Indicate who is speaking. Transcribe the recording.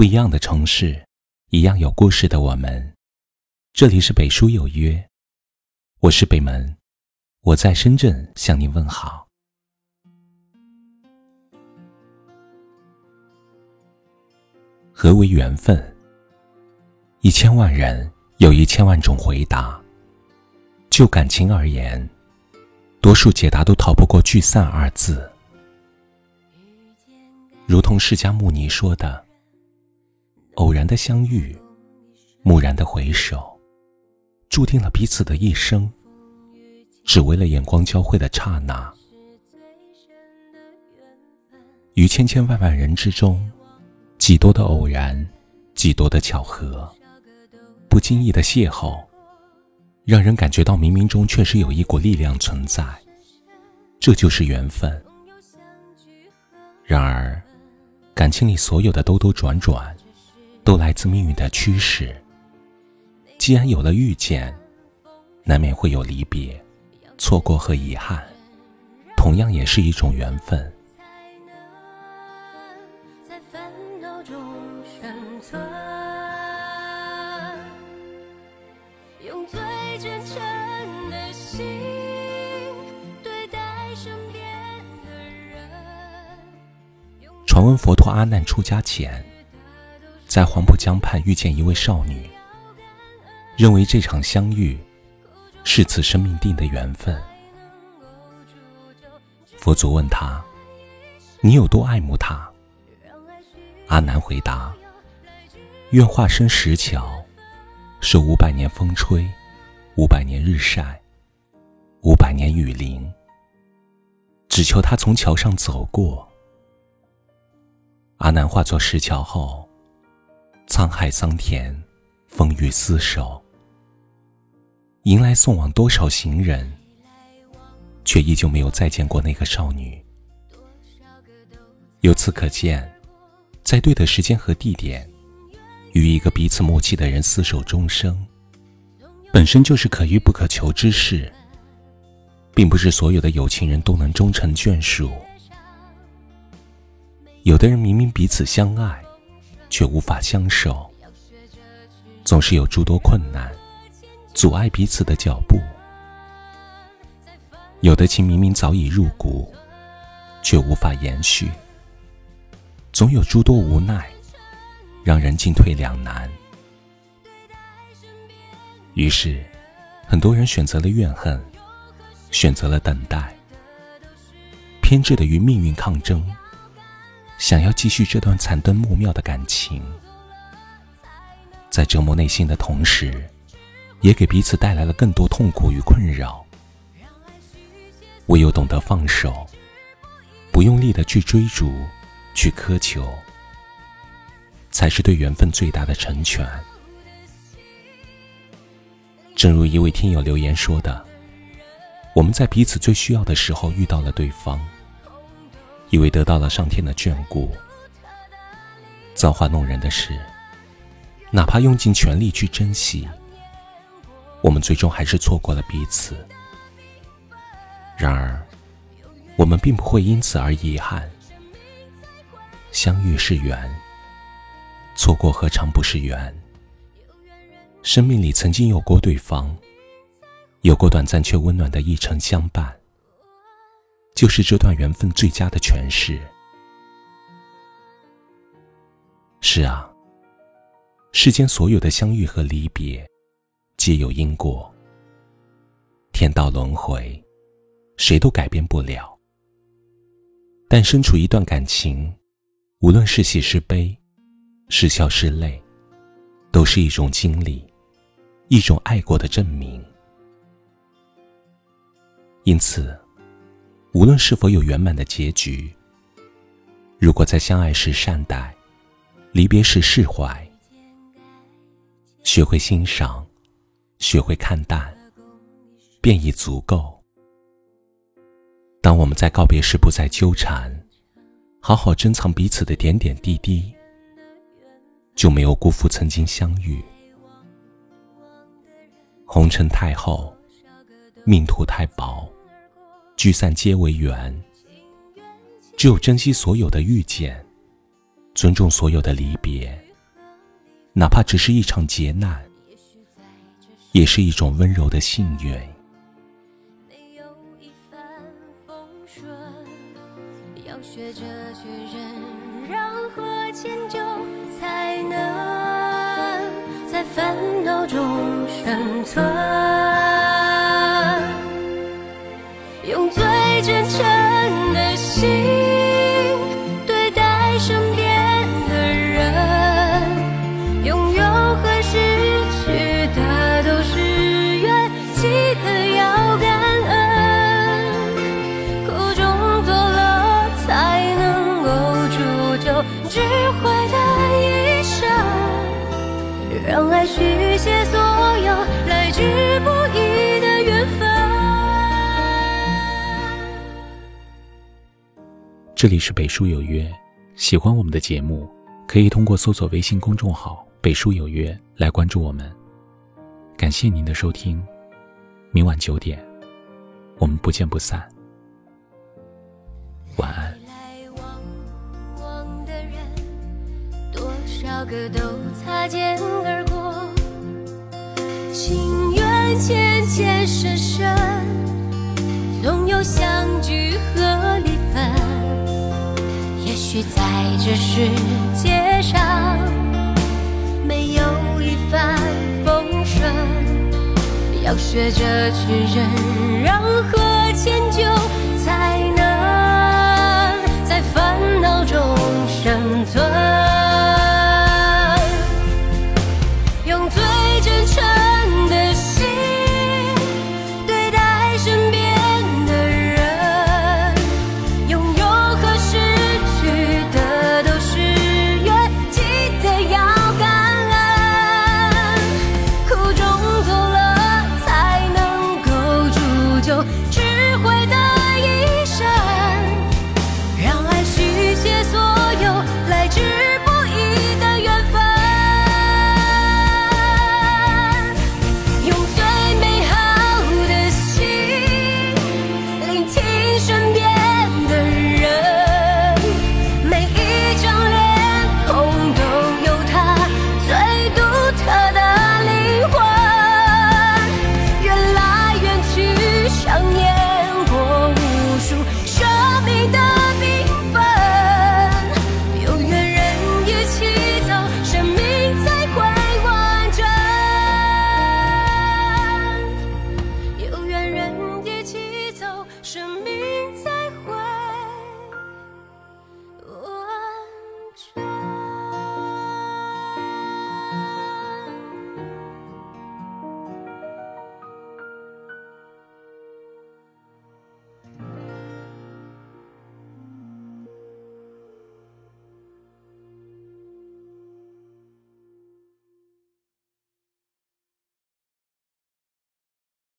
Speaker 1: 不一样的城市，一样有故事的我们。这里是北书有约，我是北门，我在深圳向您问好。何为缘分？一千万人有一千万种回答。就感情而言，多数解答都逃不过“聚散”二字。如同释迦牟尼说的：“偶然的相遇，蓦然的回首，注定了彼此的一生，只为了眼光交汇的刹那。于千千万万人之中，几多的偶然，几多的巧合，不经意的邂逅，让人感觉到冥冥中确实有一股力量存在，这就是缘分。然而。感情里所有的兜兜转转，都来自命运的驱使。既然有了遇见，难免会有离别、错过和遗憾，同样也是一种缘分。用最真诚的心。传闻佛陀阿难出家前，在黄浦江畔遇见一位少女，认为这场相遇是此生命定的缘分。佛祖问他：“你有多爱慕她？”阿难回答：“愿化身石桥，受五百年风吹，五百年日晒，五百年雨淋，只求她从桥上走过。”阿难化作石桥后，沧海桑田，风雨厮守，迎来送往多少行人，却依旧没有再见过那个少女。由此可见，在对的时间和地点，与一个彼此默契的人厮守终生，本身就是可遇不可求之事，并不是所有的有情人都能终成眷属。有的人明明彼此相爱，却无法相守，总是有诸多困难阻碍彼此的脚步；有的情明明早已入骨，却无法延续，总有诸多无奈让人进退两难。于是，很多人选择了怨恨，选择了等待，偏执的与命运抗争。想要继续这段残灯木妙的感情，在折磨内心的同时，也给彼此带来了更多痛苦与困扰。唯有懂得放手，不用力的去追逐、去苛求，才是对缘分最大的成全。正如一位听友留言说的：“我们在彼此最需要的时候遇到了对方。”以为得到了上天的眷顾，造化弄人的是，哪怕用尽全力去珍惜，我们最终还是错过了彼此。然而，我们并不会因此而遗憾。相遇是缘，错过何尝不是缘？生命里曾经有过对方，有过短暂却温暖的一程相伴。就是这段缘分最佳的诠释。是啊，世间所有的相遇和离别，皆有因果。天道轮回，谁都改变不了。但身处一段感情，无论是喜是悲，是笑是泪，都是一种经历，一种爱过的证明。因此。无论是否有圆满的结局，如果在相爱时善待，离别时释怀，学会欣赏，学会看淡，便已足够。当我们在告别时不再纠缠，好好珍藏彼此的点点滴滴，就没有辜负曾经相遇。红尘太厚，命途太薄。聚散皆为缘，只有珍惜所有的遇见，尊重所有的离别，哪怕只是一场劫难，也是一种温柔的幸运。
Speaker 2: 要学着去忍让和迁就，才能在烦恼中生存。
Speaker 1: 这里是北书有约，喜欢我们的节目，可以通过搜索微信公众号“北书有约”来关注我们。感谢您的收听，明晚九点，我们不见不散。晚安。
Speaker 2: 少个都擦肩而过，情缘浅浅深深，总有相聚和离。许在这世界上没有一帆风顺，要学着去忍让和迁就，才能在烦恼中生存。用最真诚。